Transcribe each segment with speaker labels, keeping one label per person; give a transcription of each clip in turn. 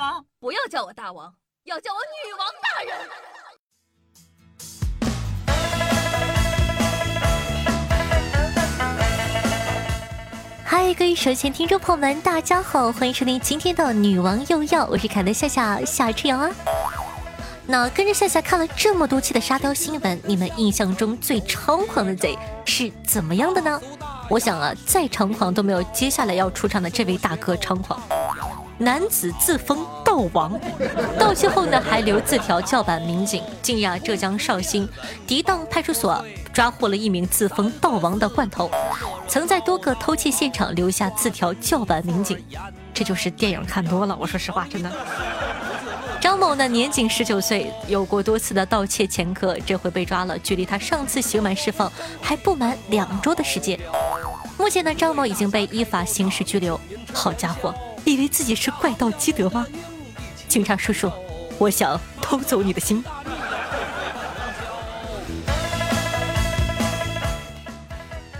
Speaker 1: 王？
Speaker 2: 不要叫我大王，要叫我女王大人。
Speaker 3: 嗨，各位首先听众朋友们，大家好，欢迎收听今天的女王又要，我是凯的夏夏夏之阳啊。那跟着夏夏看了这么多期的沙雕新闻，你们印象中最猖狂的贼是怎么样的呢？我想啊，再猖狂都没有接下来要出场的这位大哥猖狂。男子自封盗王，盗窃后呢还留字条叫板民警。近日，浙江绍兴涤荡派出所抓获了一名自封盗王的惯头，曾在多个偷窃现场留下字条叫板民警。这就是电影看多了，我说实话，真的。张某呢，年仅十九岁，有过多次的盗窃前科，这回被抓了，距离他上次刑满释放还不满两周的时间。目前呢，张某已经被依法刑事拘留。好家伙，以为自己是怪盗基德吗？警察叔叔，我想偷走你的心。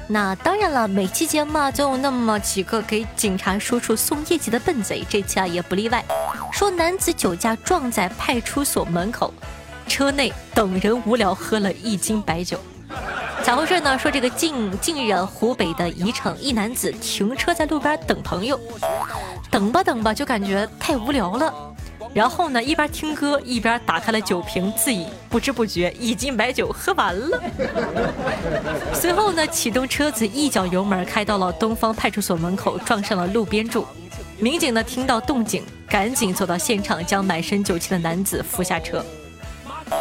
Speaker 3: 那当然了，每期节目啊，总有那么几个给警察叔叔送业绩的笨贼，这期啊也不例外。说男子酒驾撞在派出所门口，车内等人无聊喝了一斤白酒。咋回事呢？说这个近近日湖北的宜城一男子停车在路边等朋友，等吧等吧就感觉太无聊了，然后呢一边听歌一边打开了酒瓶自饮，不知不觉一斤白酒喝完了。随后呢启动车子一脚油门开到了东方派出所门口，撞上了路边柱。民警呢听到动静，赶紧走到现场，将满身酒气的男子扶下车。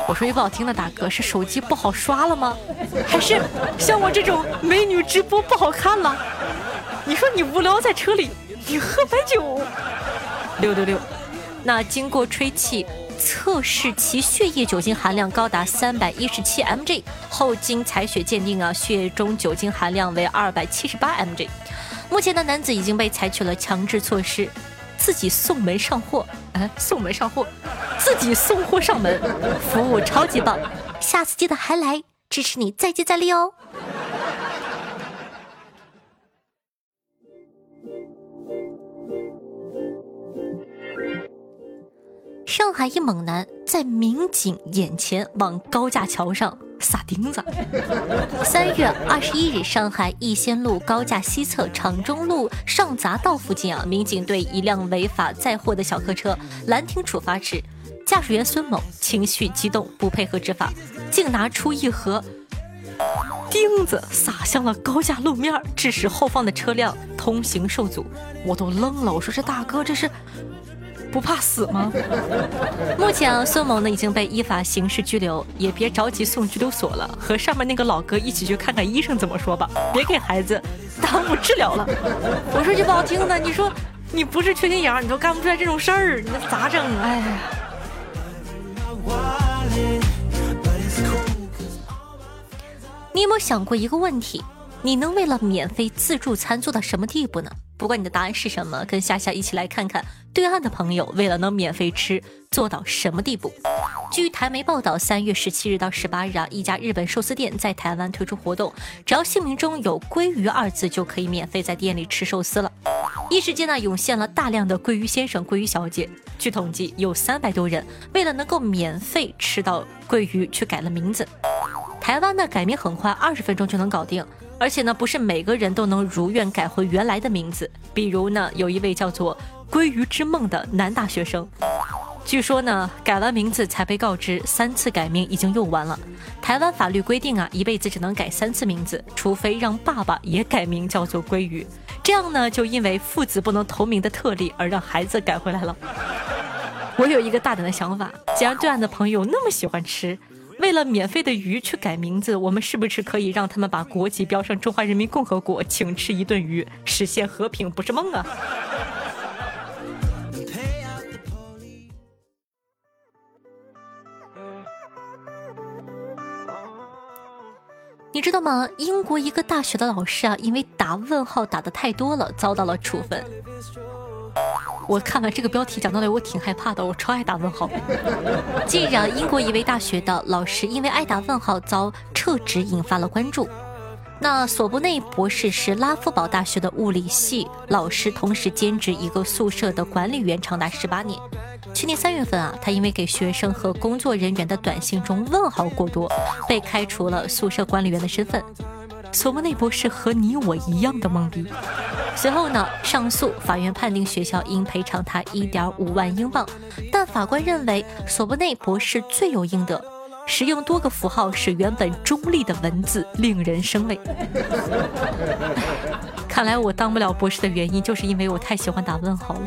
Speaker 3: 我说句不好听的，大哥是手机不好刷了吗？还是像我这种美女直播不好看了？你说你无聊在车里，你喝白酒？六六六。那经过吹气测试，其血液酒精含量高达三百一十七 mg，后经采血鉴定啊，血液中酒精含量为二百七十八 mg。目前的男子已经被采取了强制措施。自己送门上货，哎，送门上货，自己送货上门，服务超级棒，下次记得还来，支持你再接再厉哦。上海一猛男在民警眼前往高架桥上。撒钉子。三月二十一日，上海逸仙路高架西侧厂中路上匝道附近啊，民警对一辆违法载货的小客车拦停处罚时，驾驶员孙某情绪激动，不配合执法，竟拿出一盒钉子撒向了高架路面，致使后方的车辆通行受阻。我都愣了，我说这大哥这是。不怕死吗？目前啊，孙某呢已经被依法刑事拘留，也别着急送拘留所了，和上面那个老哥一起去看看医生怎么说吧，别给孩子耽误治疗了。我说句不好听的，你说你不是缺心眼儿，你都干不出来这种事儿，你那咋整？哎呀！你有没有想过一个问题？你能为了免费自助餐做到什么地步呢？不管你的答案是什么，跟夏夏一起来看看对岸的朋友为了能免费吃做到什么地步。据台媒报道，三月十七日到十八日啊，一家日本寿司店在台湾推出活动，只要姓名中有“鲑鱼”二字，就可以免费在店里吃寿司了。一时间呢，涌现了大量的“鲑鱼先生”“鲑鱼小姐”。据统计，有三百多人为了能够免费吃到鲑鱼，去改了名字。台湾呢，改名很快，二十分钟就能搞定。而且呢，不是每个人都能如愿改回原来的名字。比如呢，有一位叫做“鲑鱼之梦”的男大学生，据说呢，改完名字才被告知三次改名已经用完了。台湾法律规定啊，一辈子只能改三次名字，除非让爸爸也改名叫做鲑鱼。这样呢，就因为父子不能同名的特例而让孩子改回来了。我有一个大胆的想法，既然对岸的朋友那么喜欢吃。为了免费的鱼去改名字，我们是不是可以让他们把国籍标上中华人民共和国，请吃一顿鱼，实现和平不是梦啊？你知道吗？英国一个大学的老师啊，因为打问号打的太多了，遭到了处分。我看完这个标题讲到的，我挺害怕的。我超爱打问号。近日，英国一位大学的老师因为爱打问号遭撤职，引发了关注。那索布内博士是拉夫堡大学的物理系老师，同时兼职一个宿舍的管理员长达十八年。去年三月份啊，他因为给学生和工作人员的短信中问号过多，被开除了宿舍管理员的身份。索布内博士和你我一样的懵逼。随后呢，上诉，法院判定学校应赔偿他一点五万英镑，但法官认为索伯内博士罪有应得，使用多个符号使原本中立的文字令人生畏。看来我当不了博士的原因，就是因为我太喜欢打问号了。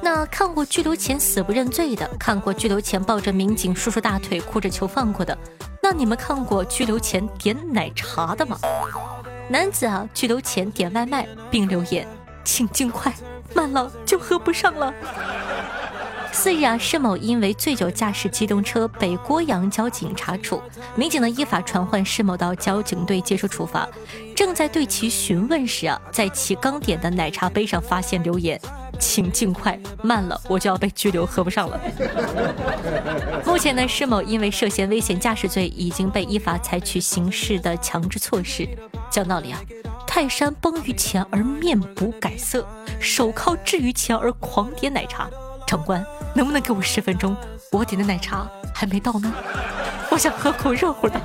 Speaker 3: 那看过拘留前死不认罪的，看过拘留前抱着民警叔叔大腿哭着求放过的，那你们看过拘留前点奶茶的吗？男子啊，拘留钱点外卖并留言，请尽快，慢了就喝不上了。四日啊，施某因为醉酒驾驶机动车被郭阳交警查处，民警呢依法传唤施某到交警队接受处罚。正在对其询问时啊，在其刚点的奶茶杯上发现留言。请尽快，慢了我就要被拘留，喝不上了。目前呢，施某因为涉嫌危险驾驶罪，已经被依法采取刑事的强制措施。讲道理啊，泰山崩于前而面不改色，手铐置于前而狂点奶茶。长官，能不能给我十分钟？我点的奶茶还没到呢，我想喝口热乎的。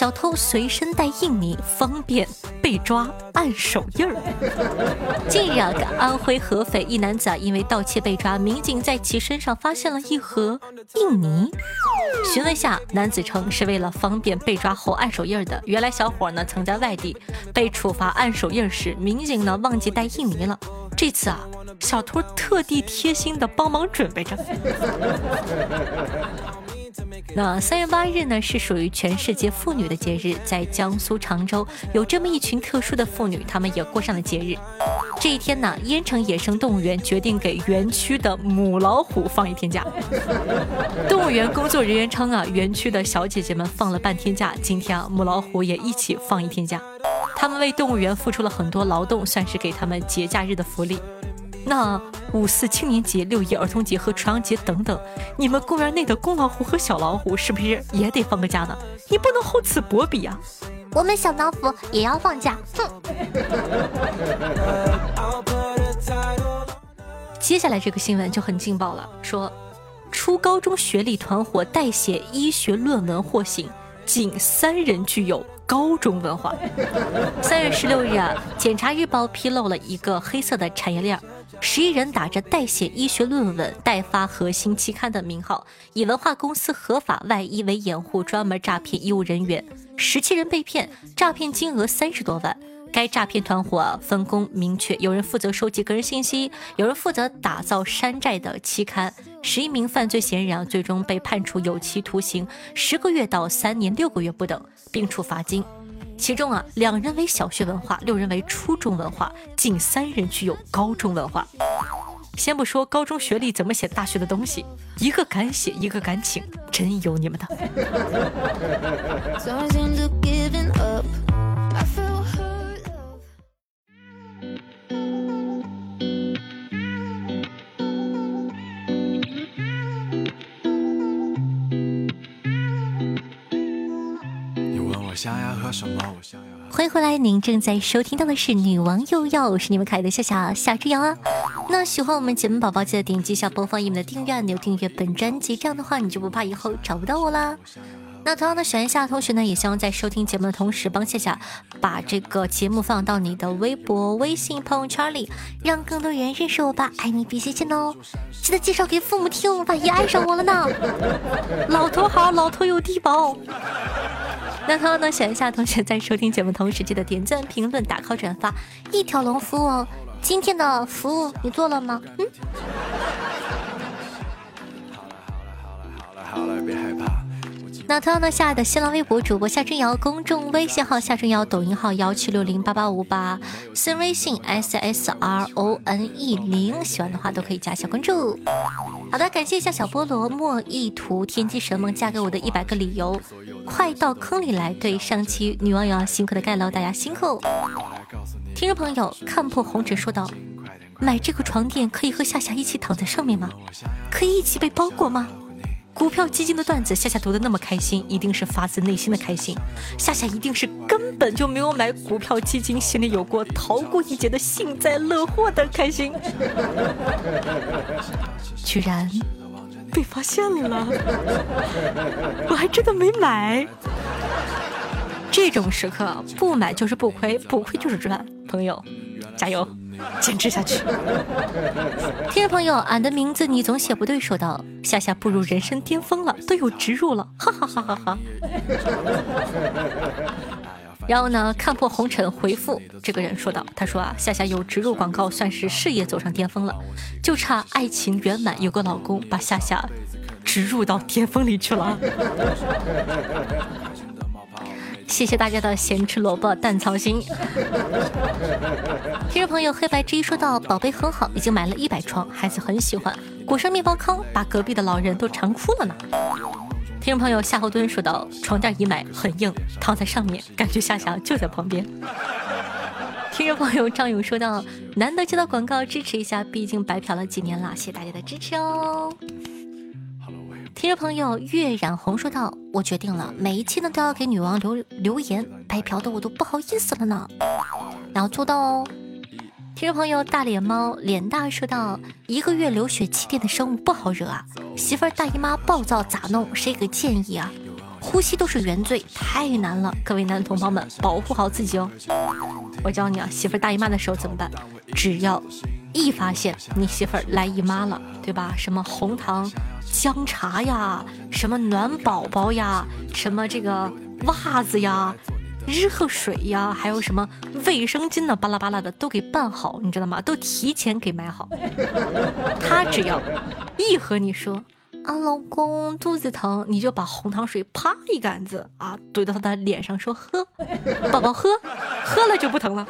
Speaker 3: 小偷随身带印泥，方便被抓按手印儿。近日啊，安徽合肥一男子啊，因为盗窃被抓，民警在其身上发现了一盒印泥。询问下，男子称是为了方便被抓后按手印的。原来小伙呢曾在外地被处罚按手印时，民警呢忘记带印泥了。这次啊，小偷特地贴心的帮忙准备着。那三月八日呢，是属于全世界妇女的节日，在江苏常州有这么一群特殊的妇女，她们也过上了节日。这一天呢，燕城野生动物园决定给园区的母老虎放一天假。动物园工作人员称啊，园区的小姐姐们放了半天假，今天啊，母老虎也一起放一天假。他们为动物园付出了很多劳动，算是给他们节假日的福利。那五四青年节、六一儿童节和重阳节等等，你们公园内的公老虎和小老虎是不是也得放个假呢？你不能厚此薄彼啊！
Speaker 2: 我们小老虎也要放假，哼！
Speaker 3: 接下来这个新闻就很劲爆了，说初高中学历团伙代写医学论文获刑，仅三人具有高中文化。三月十六日啊，检察日报披露了一个黑色的产业链。十一人打着代写医学论文、代发核心期刊的名号，以文化公司合法外衣为掩护，专门诈骗医务人员。十七人被骗，诈骗金额三十多万。该诈骗团伙分工明确，有人负责收集个人信息，有人负责打造山寨的期刊。十一名犯罪嫌疑人最终被判处有期徒刑十个月到三年六个月不等，并处罚金。其中啊，两人为小学文化，六人为初中文化，仅三人具有高中文化。先不说高中学历怎么写大学的东西，一个敢写，一个敢请，真有你们的。欢迎回来，您正在收听到的是《女王又要》，我是你们可爱的夏夏夏之阳啊。那喜欢我们节目宝宝，记得点击一下播放页面的订阅按钮，订阅本专辑，这样的话你就不怕以后找不到我啦。那同样的，喜欢夏同学呢，也希望在收听节目的同时，帮夏夏把这个节目放到你的微博、微信朋友圈里，让更多人认识我吧。爱你比心见哦！记得介绍给父母听，万一爱上我了呢？老头好，老头有低保。那同样呢，选一下同学在收听节目同时，记得点赞、评论、打 call、转发，一条龙服务哦。今天的服务你做了吗？嗯。好了好了好了好了，别害怕。那同样呢，下的新浪微博主播夏春瑶，公众微信号夏春瑶，抖音号幺七六零八八五八，私人微信 s s r o n e 零，喜欢的话都可以加下关注。好的，感谢一下小菠萝莫意图天机神梦嫁给我的一百个理由，快到坑里来。对上期女网友辛苦的盖楼，大家辛苦。听众朋友看破红尘说道：“买这个床垫可以和夏夏一起躺在上面吗？可以一起被包裹吗？”股票基金的段子，夏夏读的那么开心，一定是发自内心的开心。夏夏一定是根本就没有买股票基金，心里有过逃过一劫的幸灾乐祸的开心。居然被发现了，我还真的没买。这种时刻不买就是不亏，不亏就是赚，朋友，加油！坚持下去，听众朋友，俺的名字你总写不对，说道：“夏夏步入人生巅峰了，都有植入了，哈哈哈哈哈。然后呢，看破红尘回复这个人说道：“他说啊，夏夏有植入广告，算是事业走上巅峰了，就差爱情圆满，有个老公把夏夏植入到巅峰里去了。”谢谢大家的咸吃萝卜淡操心。听众朋友黑白之一说到，宝贝很好，已经买了一百床，孩子很喜欢，裹上面包糠，把隔壁的老人都馋哭了呢。听众朋友夏侯惇说道，床垫已买，很硬，躺在上面，感觉夏夏就在旁边。听众朋友张勇说道，难得接到广告，支持一下，毕竟白嫖了几年了，谢谢大家的支持哦。听众朋友月染红说道：“我决定了，每一期呢都要给女王留留言，白嫖的我都不好意思了呢，然后做到哦。”听众朋友大脸猫脸大说道：“一个月流血七天的生物不好惹啊，媳妇儿大姨妈暴躁咋弄？谁给建议啊？呼吸都是原罪，太难了，各位男同胞们保护好自己哦。我教你啊，媳妇儿大姨妈的时候怎么办？只要一发现你媳妇儿来姨妈了，对吧？什么红糖。”姜茶呀，什么暖宝宝呀，什么这个袜子呀，热水呀，还有什么卫生巾呢，巴拉巴拉的都给办好，你知道吗？都提前给买好。他只要一和你说啊，老公肚子疼，你就把红糖水啪一杆子啊怼到他的脸上，说喝，宝宝喝，喝了就不疼了。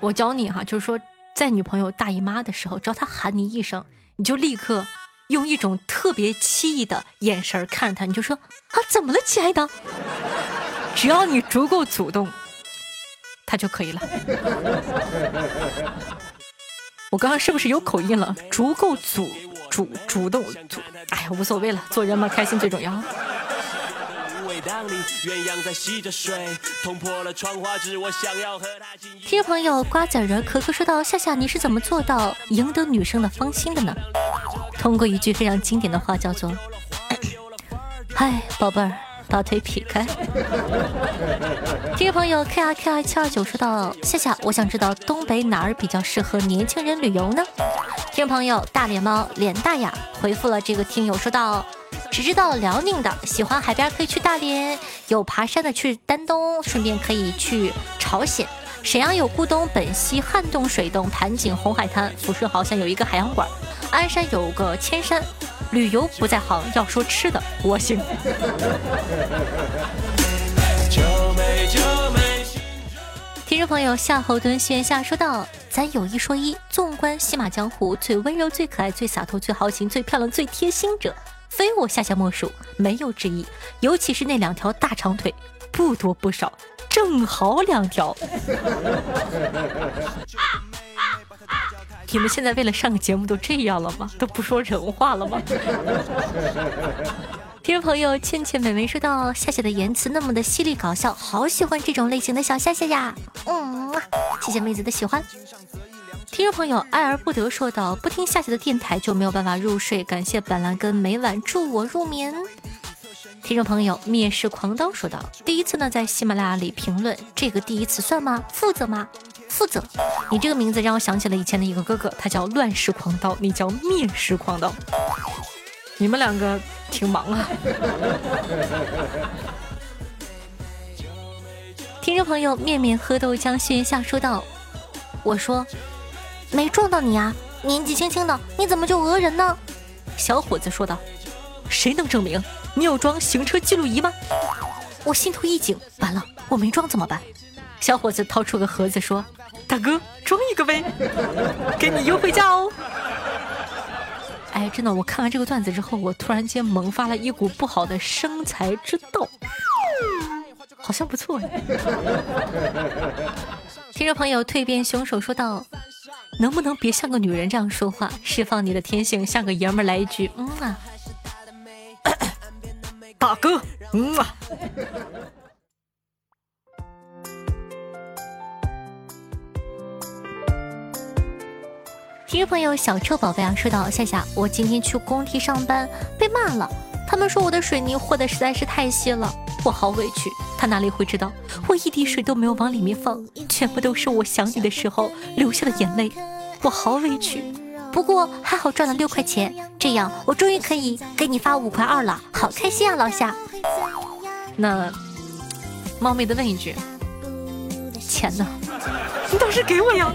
Speaker 3: 我教你哈，就是说在女朋友大姨妈的时候，只要她喊你一声。你就立刻用一种特别奇异的眼神看着他，你就说啊，怎么了，亲爱的？只要你足够主动，他就可以了。我刚刚是不是有口音了？足够主主主动主，哎呀，无所谓了，做人嘛，开心最重要。听众朋友瓜子仁可可说道：“夏夏，你是怎么做到赢得女生的芳心的呢？”通过一句非常经典的话，叫做：“嗨，宝贝儿，把腿劈开。”听众朋友 K R K R 七二九说道：“夏夏，我想知道东北哪儿比较适合年轻人旅游呢？”听众朋友大脸猫脸大呀回复了这个听友说道。只知道辽宁的喜欢海边可以去大连，有爬山的去丹东，顺便可以去朝鲜。沈阳有咕咚、本溪、汉洞、水洞、盘锦、红海滩。抚顺好像有一个海洋馆，鞍山有个千山。旅游不在行，要说吃的我行。听众朋友夏侯惇线下说道：“咱有一说一，纵观西马江湖，最温柔、最可爱、最洒脱、最豪情、最漂亮、最贴心者。”非我夏夏莫属，没有之一。尤其是那两条大长腿，不多不少，正好两条。你们现在为了上个节目都这样了吗？都不说人话了吗？听众朋友倩倩美美说到：夏夏的言辞那么的犀利搞笑，好喜欢这种类型的小夏夏呀。嗯，谢谢妹子的喜欢。听众朋友爱而不得说道：“不听夏夏的电台就没有办法入睡，感谢板蓝根每晚助我入眠。”听众朋友蔑视狂刀说道：“第一次呢，在喜马拉雅里评论，这个第一次算吗？负责吗？负责。你这个名字让我想起了以前的一个哥哥，他叫乱世狂刀，你叫灭世狂刀。你们两个挺忙啊。”听众朋友面面喝豆浆，轩下说道：“我说。”没撞到你啊！年纪轻轻的，你怎么就讹人呢？小伙子说道：“谁能证明你有装行车记录仪吗？”我心头一紧，完了，我没装怎么办？小伙子掏出个盒子说：“大哥，装一个呗，给你优惠价哦。”哎，真的，我看完这个段子之后，我突然间萌发了一股不好的生财之道，好像不错。听众朋友蜕变凶手说道。能不能别像个女人这样说话，释放你的天性，像个爷们儿来一句嗯啊，大哥嗯啊。听众朋友小臭宝贝啊，说到夏夏，我今天去工地上班被骂了，他们说我的水泥和的实在是太稀了，我好委屈。他哪里会知道，我一滴水都没有往里面放，全部都是我想你的时候流下的眼泪，我好委屈。不过还好赚了六块钱，这样我终于可以给你发五块二了，好开心啊，老夏。那冒昧的问一句，钱呢？你倒是给我呀！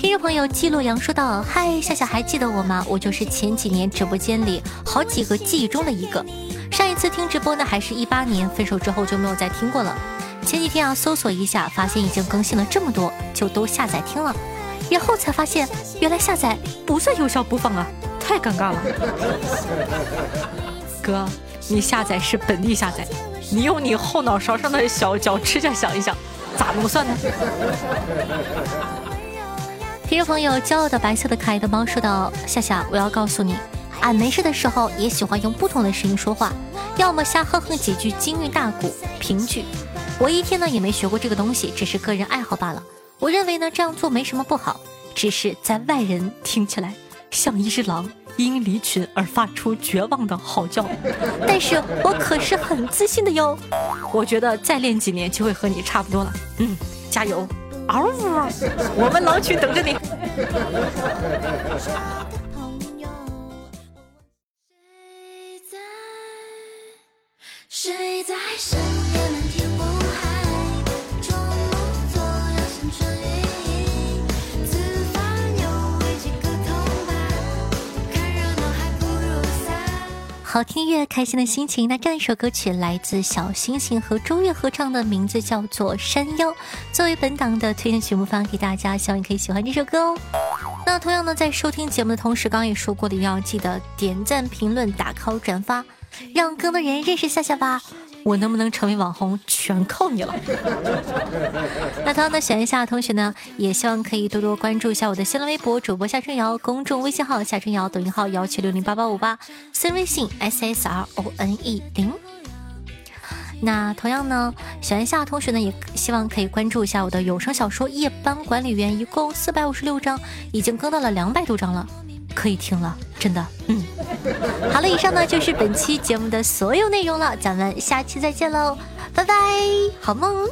Speaker 3: 听众朋友记录阳说道：“嗨，夏夏还记得我吗？我就是前几年直播间里好几个记忆中的一个。上一次听直播呢，还是一八年，分手之后就没有再听过了。前几天啊，搜索一下，发现已经更新了这么多，就都下载听了。然后才发现，原来下载不算有效播放啊，太尴尬了。哥，你下载是本地下载，你用你后脑勺上的小脚指甲想一想，咋能算呢？”听众朋友，骄傲的白色的可爱的猫说道：“夏夏，我要告诉你，俺没事的时候也喜欢用不同的声音说话，要么瞎哼哼几句京韵大鼓评剧。我一天呢也没学过这个东西，只是个人爱好罢了。我认为呢这样做没什么不好，只是在外人听起来像一只狼因离群而发出绝望的嚎叫。但是我可是很自信的哟，我觉得再练几年就会和你差不多了。嗯，加油！”嗷呜！我们狼群等着你。谁在谁在？谁好听音乐，开心的心情。那这样一首歌曲来自小星星和周月合唱的，名字叫做《山腰》，作为本档的推荐曲目发给大家，希望你可以喜欢这首歌哦。那同样呢，在收听节目的同时，刚刚也说过的，要记得点赞、评论、打 call、转发，让更多人认识夏夏吧。我能不能成为网红，全靠你了。那同样的，选一下同学呢，也希望可以多多关注一下我的新浪微博主播夏春瑶，公众微信号夏春瑶，抖音号幺七六零八八五八，私人微信 s s r o n e 零。那同样呢，选一下同学呢，也希望可以关注一下我的有声小说《夜班管理员》，一共四百五十六章，已经更到了两百多章了。可以听了，真的，嗯，好了，以上呢就是本期节目的所有内容了，咱们下期再见喽，拜拜，好梦。